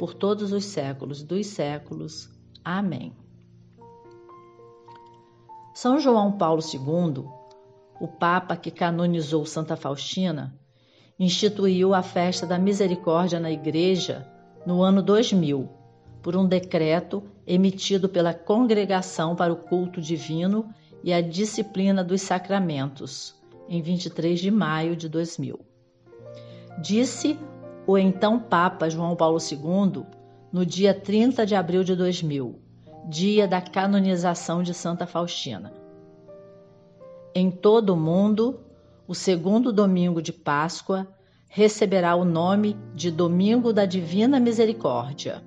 por todos os séculos dos séculos. Amém. São João Paulo II, o Papa que canonizou Santa Faustina, instituiu a festa da misericórdia na Igreja no ano 2000, por um decreto emitido pela Congregação para o Culto Divino e a Disciplina dos Sacramentos, em 23 de maio de 2000. Disse o então Papa João Paulo II no dia 30 de abril de 2000, dia da canonização de Santa Faustina. Em todo o mundo, o segundo domingo de Páscoa receberá o nome de Domingo da Divina Misericórdia.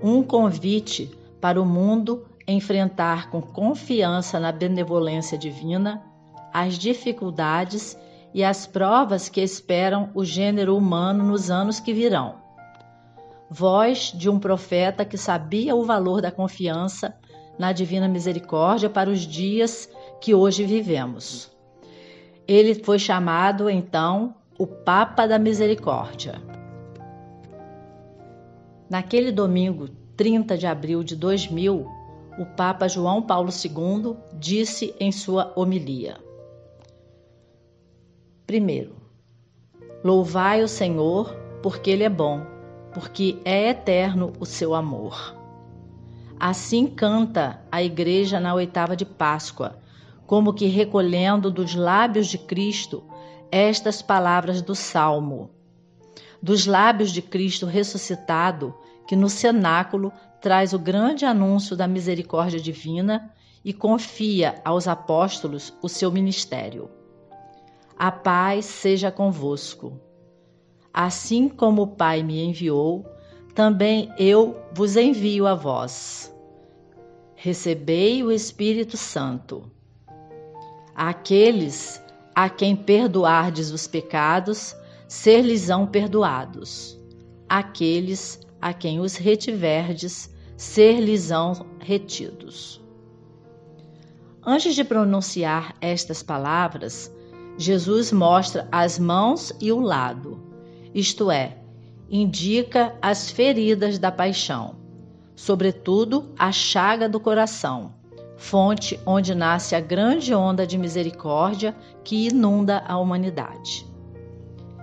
Um convite para o mundo enfrentar com confiança na benevolência divina as dificuldades e as provas que esperam o gênero humano nos anos que virão. Voz de um profeta que sabia o valor da confiança na divina misericórdia para os dias que hoje vivemos. Ele foi chamado, então, o Papa da Misericórdia. Naquele domingo, 30 de abril de 2000, o Papa João Paulo II disse em sua homilia: Primeiro, louvai o Senhor, porque Ele é bom, porque é eterno o seu amor. Assim canta a Igreja na oitava de Páscoa, como que recolhendo dos lábios de Cristo estas palavras do Salmo. Dos lábios de Cristo ressuscitado, que no cenáculo traz o grande anúncio da misericórdia divina e confia aos apóstolos o seu ministério. A paz seja convosco. Assim como o Pai me enviou, também eu vos envio a vós. Recebei o Espírito Santo. Aqueles a quem perdoardes os pecados, ser-lhes-ão perdoados. Aqueles a quem os retiverdes, ser-lhes-ão retidos. Antes de pronunciar estas palavras, Jesus mostra as mãos e o lado, isto é, indica as feridas da paixão, sobretudo a chaga do coração, fonte onde nasce a grande onda de misericórdia que inunda a humanidade.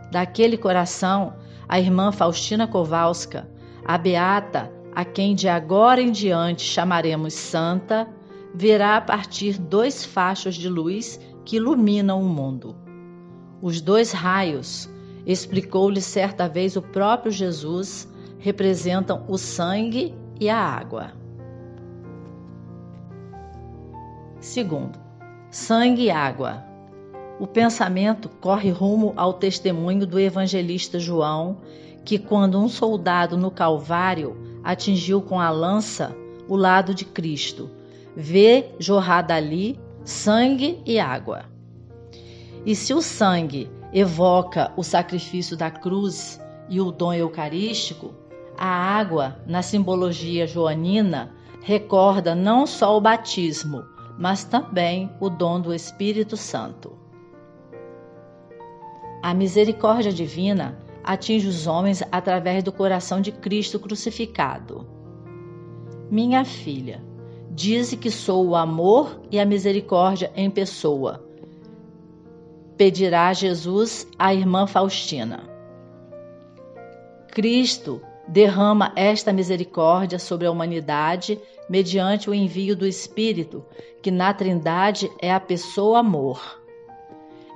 Daquele coração, a irmã Faustina Kowalska, a beata a quem de agora em diante chamaremos santa, verá a partir dois fachos de luz que iluminam o mundo. Os dois raios, explicou-lhe certa vez o próprio Jesus, representam o sangue e a água. Segundo, sangue e água. O pensamento corre rumo ao testemunho do evangelista João, que, quando um soldado no Calvário atingiu com a lança o lado de Cristo, vê jorrar dali sangue e água. E se o sangue evoca o sacrifício da cruz e o dom eucarístico, a água, na simbologia joanina, recorda não só o batismo, mas também o dom do Espírito Santo. A misericórdia divina atinge os homens através do coração de Cristo crucificado. Minha filha, Dize que sou o amor e a misericórdia em pessoa. Pedirá Jesus à irmã Faustina. Cristo derrama esta misericórdia sobre a humanidade mediante o envio do Espírito, que na Trindade é a pessoa amor.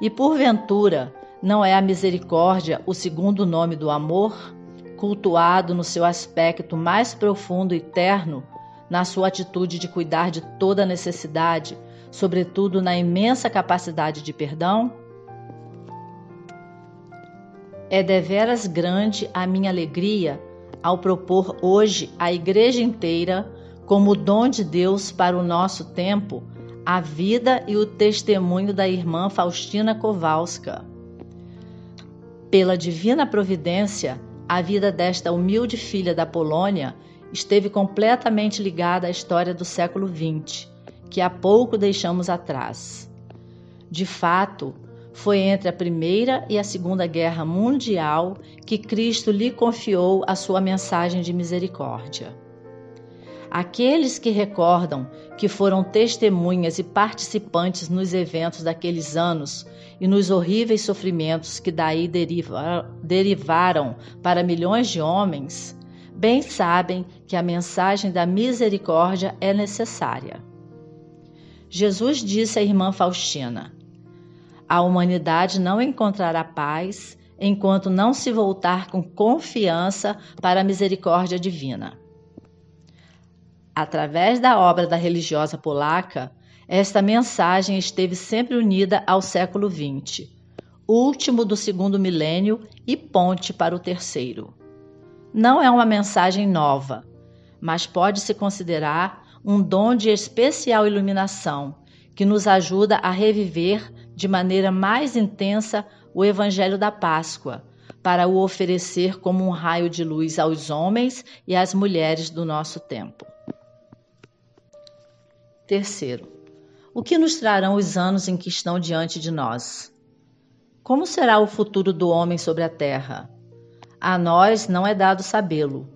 E porventura, não é a misericórdia o segundo nome do amor, cultuado no seu aspecto mais profundo e terno, na sua atitude de cuidar de toda necessidade, sobretudo na imensa capacidade de perdão? É deveras grande a minha alegria ao propor hoje à Igreja inteira, como dom de Deus para o nosso tempo, a vida e o testemunho da irmã Faustina Kowalska. Pela divina providência, a vida desta humilde filha da Polônia esteve completamente ligada à história do século XX, que há pouco deixamos atrás. De fato, foi entre a Primeira e a Segunda Guerra Mundial que Cristo lhe confiou a sua mensagem de misericórdia. Aqueles que recordam que foram testemunhas e participantes nos eventos daqueles anos e nos horríveis sofrimentos que daí deriva, derivaram para milhões de homens, bem sabem que a mensagem da misericórdia é necessária. Jesus disse à irmã Faustina: A humanidade não encontrará paz enquanto não se voltar com confiança para a misericórdia divina. Através da obra da religiosa polaca, esta mensagem esteve sempre unida ao século XX, último do segundo milênio e ponte para o terceiro. Não é uma mensagem nova, mas pode-se considerar um dom de especial iluminação que nos ajuda a reviver de maneira mais intensa o Evangelho da Páscoa, para o oferecer como um raio de luz aos homens e às mulheres do nosso tempo. Terceiro, o que nos trarão os anos em que estão diante de nós? Como será o futuro do homem sobre a terra? A nós não é dado sabê-lo.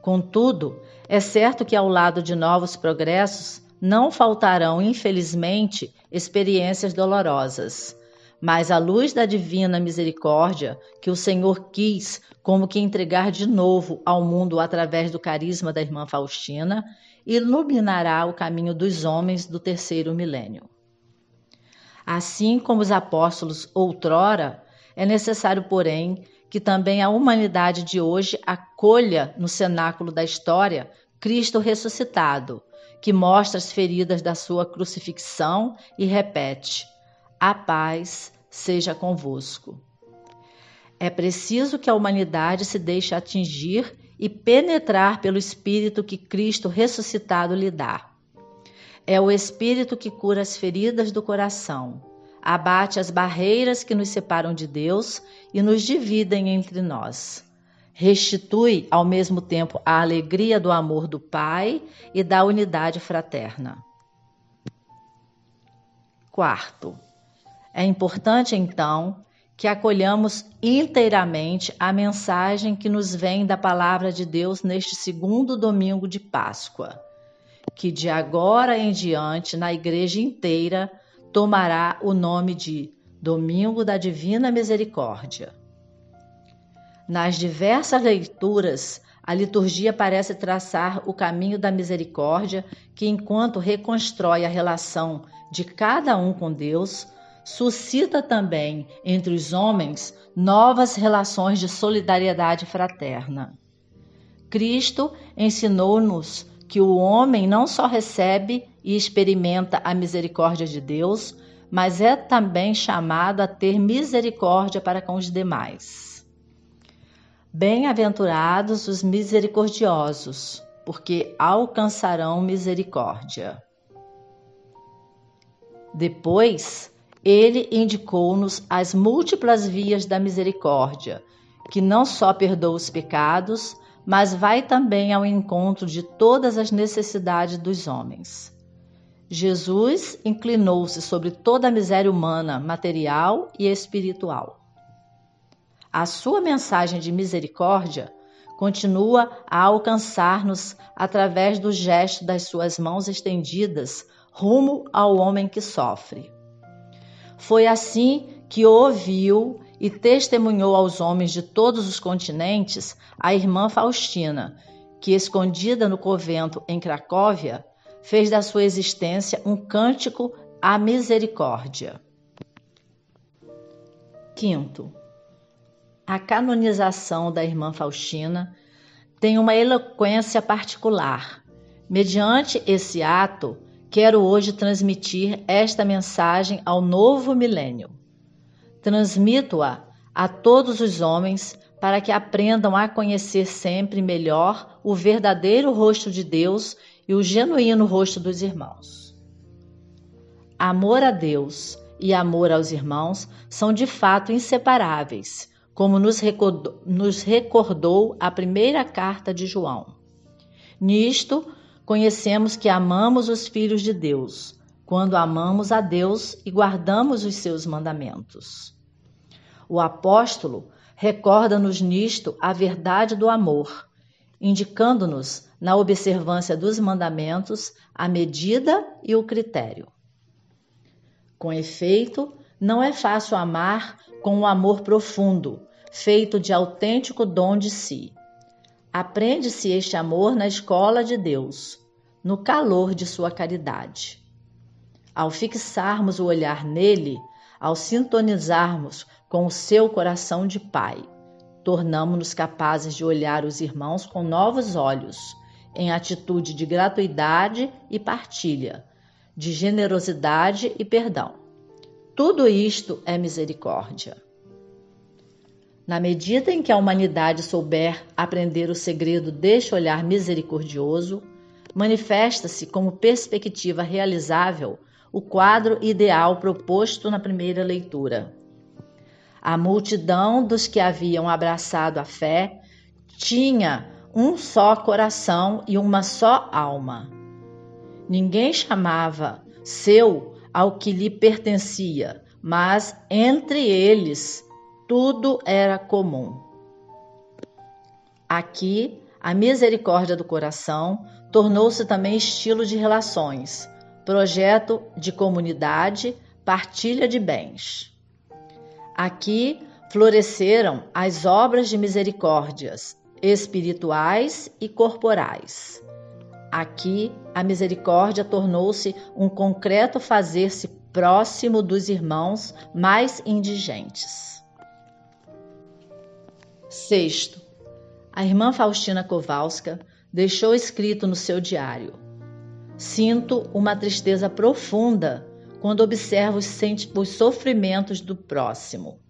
Contudo, é certo que ao lado de novos progressos não faltarão, infelizmente, experiências dolorosas. Mas a luz da divina misericórdia que o Senhor quis como que entregar de novo ao mundo através do carisma da irmã Faustina, iluminará o caminho dos homens do terceiro milênio. Assim como os apóstolos outrora, é necessário, porém, que também a humanidade de hoje acolha no cenáculo da história Cristo ressuscitado, que mostra as feridas da sua crucifixão e repete: A paz seja convosco. É preciso que a humanidade se deixe atingir e penetrar pelo Espírito que Cristo ressuscitado lhe dá. É o Espírito que cura as feridas do coração, abate as barreiras que nos separam de Deus e nos dividem entre nós. Restitui ao mesmo tempo a alegria do amor do Pai e da unidade fraterna. Quarto, é importante então que acolhamos inteiramente a mensagem que nos vem da palavra de Deus neste segundo domingo de Páscoa, que de agora em diante na igreja inteira tomará o nome de Domingo da Divina Misericórdia. Nas diversas leituras, a liturgia parece traçar o caminho da misericórdia que, enquanto reconstrói a relação de cada um com Deus, suscita também entre os homens novas relações de solidariedade fraterna. Cristo ensinou-nos que o homem não só recebe e experimenta a misericórdia de Deus, mas é também chamado a ter misericórdia para com os demais. Bem-aventurados os misericordiosos, porque alcançarão misericórdia. Depois, ele indicou-nos as múltiplas vias da misericórdia, que não só perdoa os pecados, mas vai também ao encontro de todas as necessidades dos homens. Jesus inclinou-se sobre toda a miséria humana, material e espiritual. A sua mensagem de misericórdia continua a alcançar-nos através do gesto das suas mãos estendidas rumo ao homem que sofre. Foi assim que ouviu e testemunhou aos homens de todos os continentes a irmã Faustina, que, escondida no convento em Cracóvia, fez da sua existência um cântico à misericórdia. Quinto, a canonização da irmã Faustina tem uma eloquência particular. Mediante esse ato, quero hoje transmitir esta mensagem ao novo milênio. Transmito-a a todos os homens para que aprendam a conhecer sempre melhor o verdadeiro rosto de Deus e o genuíno rosto dos irmãos. Amor a Deus e amor aos irmãos são de fato inseparáveis, como nos recordou, nos recordou a primeira carta de João. Nisto, conhecemos que amamos os filhos de Deus, quando amamos a Deus e guardamos os seus mandamentos. O apóstolo recorda-nos nisto a verdade do amor, indicando-nos na observância dos mandamentos a medida e o critério. Com efeito, não é fácil amar com um amor profundo, feito de autêntico dom de si. Aprende-se este amor na escola de Deus, no calor de sua caridade. Ao fixarmos o olhar nele, ao sintonizarmos com o seu coração de Pai, tornamos-nos capazes de olhar os irmãos com novos olhos, em atitude de gratuidade e partilha, de generosidade e perdão. Tudo isto é misericórdia. Na medida em que a humanidade souber aprender o segredo deste olhar misericordioso, manifesta-se como perspectiva realizável o quadro ideal proposto na primeira leitura. A multidão dos que haviam abraçado a fé tinha um só coração e uma só alma. Ninguém chamava seu ao que lhe pertencia, mas entre eles tudo era comum. Aqui, a misericórdia do coração tornou-se também estilo de relações, projeto de comunidade, partilha de bens. Aqui floresceram as obras de misericórdias espirituais e corporais. Aqui, a misericórdia tornou-se um concreto fazer-se próximo dos irmãos mais indigentes. Sexto, a irmã Faustina Kowalska deixou escrito no seu diário: Sinto uma tristeza profunda quando observo os sofrimentos do próximo.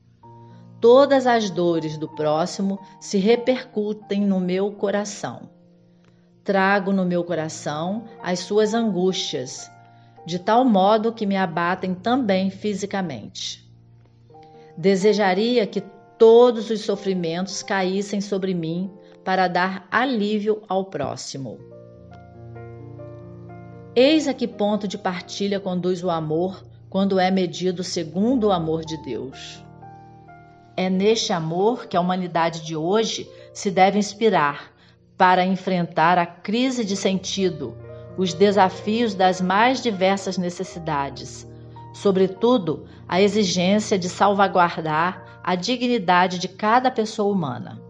Todas as dores do próximo se repercutem no meu coração. Trago no meu coração as suas angústias, de tal modo que me abatem também fisicamente. Desejaria que todos os sofrimentos caíssem sobre mim para dar alívio ao próximo. Eis a que ponto de partilha conduz o amor quando é medido segundo o amor de Deus. É neste amor que a humanidade de hoje se deve inspirar para enfrentar a crise de sentido, os desafios das mais diversas necessidades, sobretudo a exigência de salvaguardar a dignidade de cada pessoa humana.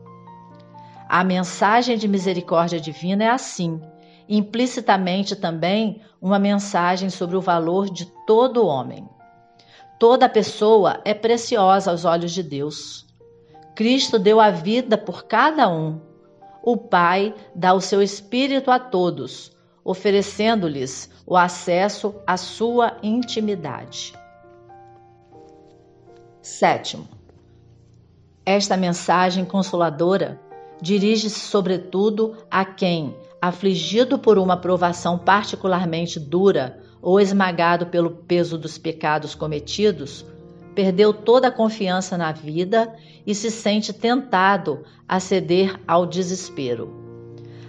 A mensagem de misericórdia divina é assim, implicitamente também uma mensagem sobre o valor de todo homem. Toda pessoa é preciosa aos olhos de Deus. Cristo deu a vida por cada um. O Pai dá o seu Espírito a todos, oferecendo-lhes o acesso à sua intimidade. Sétimo, esta mensagem consoladora dirige-se sobretudo a quem, afligido por uma provação particularmente dura, ou esmagado pelo peso dos pecados cometidos, perdeu toda a confiança na vida e se sente tentado a ceder ao desespero.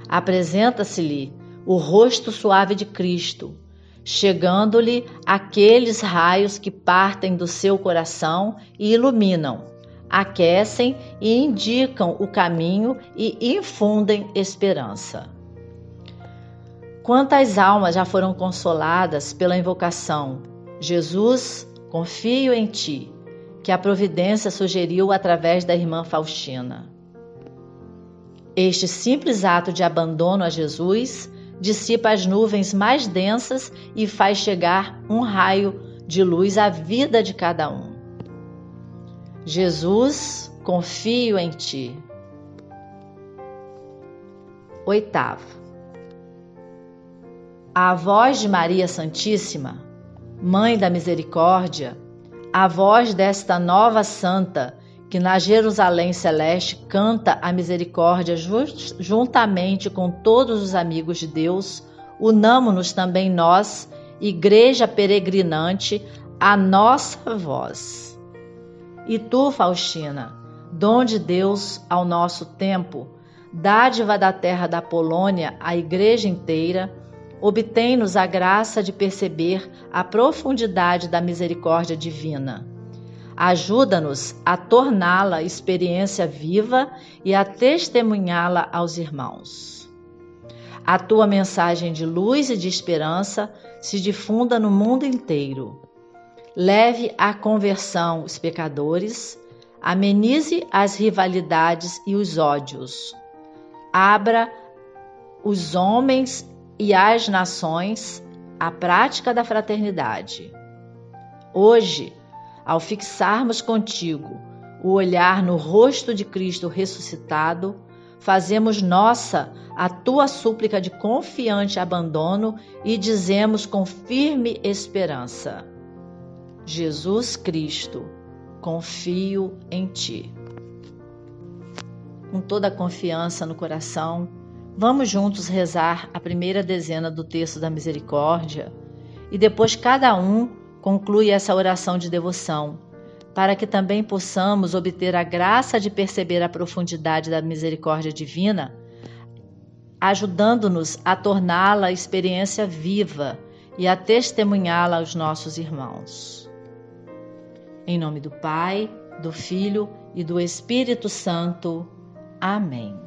Apresenta-se-lhe o rosto suave de Cristo, chegando-lhe aqueles raios que partem do seu coração e iluminam, aquecem e indicam o caminho e infundem esperança. Quantas almas já foram consoladas pela invocação: Jesus, confio em ti, que a providência sugeriu através da irmã Faustina. Este simples ato de abandono a Jesus dissipa as nuvens mais densas e faz chegar um raio de luz à vida de cada um. Jesus, confio em ti. Oitavo. A voz de Maria Santíssima, Mãe da Misericórdia, a voz desta nova santa que na Jerusalém Celeste canta a misericórdia juntamente com todos os amigos de Deus, unamo-nos também nós, Igreja peregrinante, a nossa voz. E tu, Faustina, dom de Deus ao nosso tempo, dádiva da terra da Polônia à Igreja inteira, obtém-nos a graça de perceber a profundidade da misericórdia divina Ajuda-nos a torná-la experiência viva e a testemunhá-la aos irmãos. A tua mensagem de luz e de esperança se difunda no mundo inteiro. Leve à conversão os pecadores, amenize as rivalidades e os ódios. Abra os homens e as nações à prática da fraternidade. Hoje, ao fixarmos contigo o olhar no rosto de Cristo ressuscitado, fazemos nossa a tua súplica de confiante abandono e dizemos com firme esperança: Jesus Cristo, confio em ti. Com toda a confiança no coração, vamos juntos rezar a primeira dezena do texto da misericórdia e depois cada um conclui essa oração de devoção, para que também possamos obter a graça de perceber a profundidade da misericórdia divina, ajudando-nos a torná-la experiência viva e a testemunhá-la aos nossos irmãos. Em nome do Pai, do Filho e do Espírito Santo. Amém.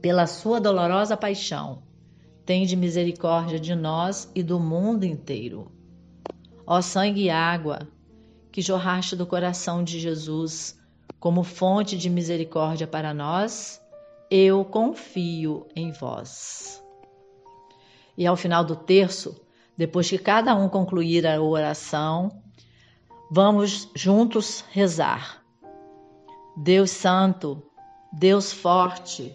Pela sua dolorosa paixão, tende misericórdia de nós e do mundo inteiro. Ó sangue e água, que jorraste do coração de Jesus como fonte de misericórdia para nós, eu confio em vós. E ao final do terço, depois que cada um concluir a oração, vamos juntos rezar. Deus Santo, Deus Forte,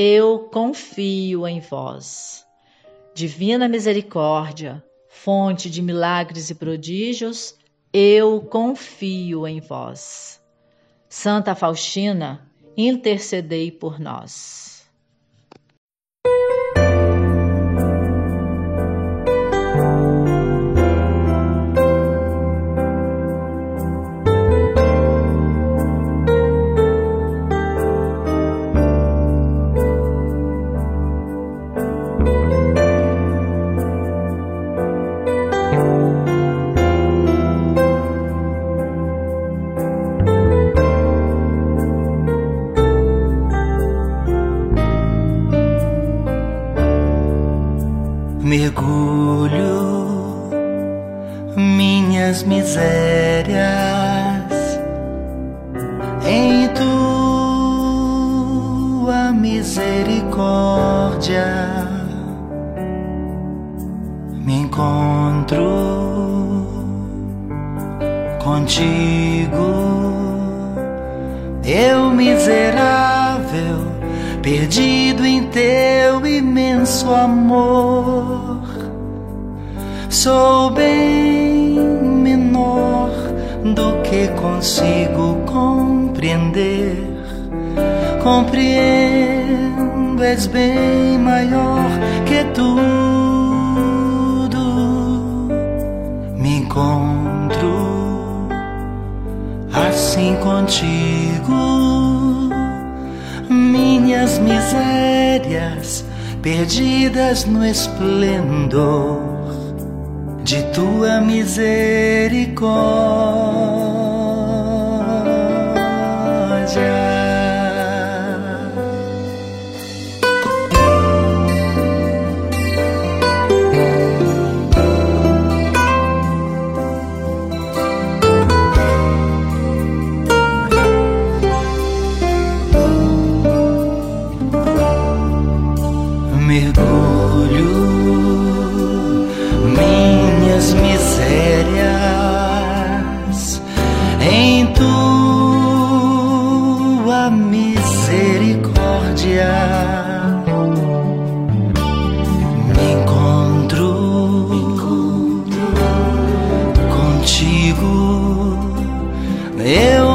eu confio em vós. Divina misericórdia, fonte de milagres e prodígios, eu confio em vós. Santa Faustina, intercedei por nós. Encontro contigo, eu miserável, perdido em teu imenso amor Sou bem menor do que consigo compreender. Compreendo, és bem maior que tudo. Encontro assim contigo. Minhas misérias perdidas no esplendor de tua misericórdia.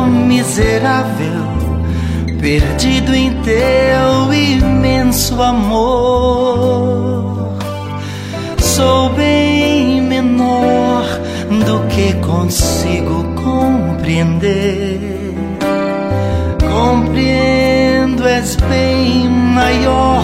Miserável, perdido em teu imenso amor. Sou bem menor do que consigo compreender. Compreendo, és bem maior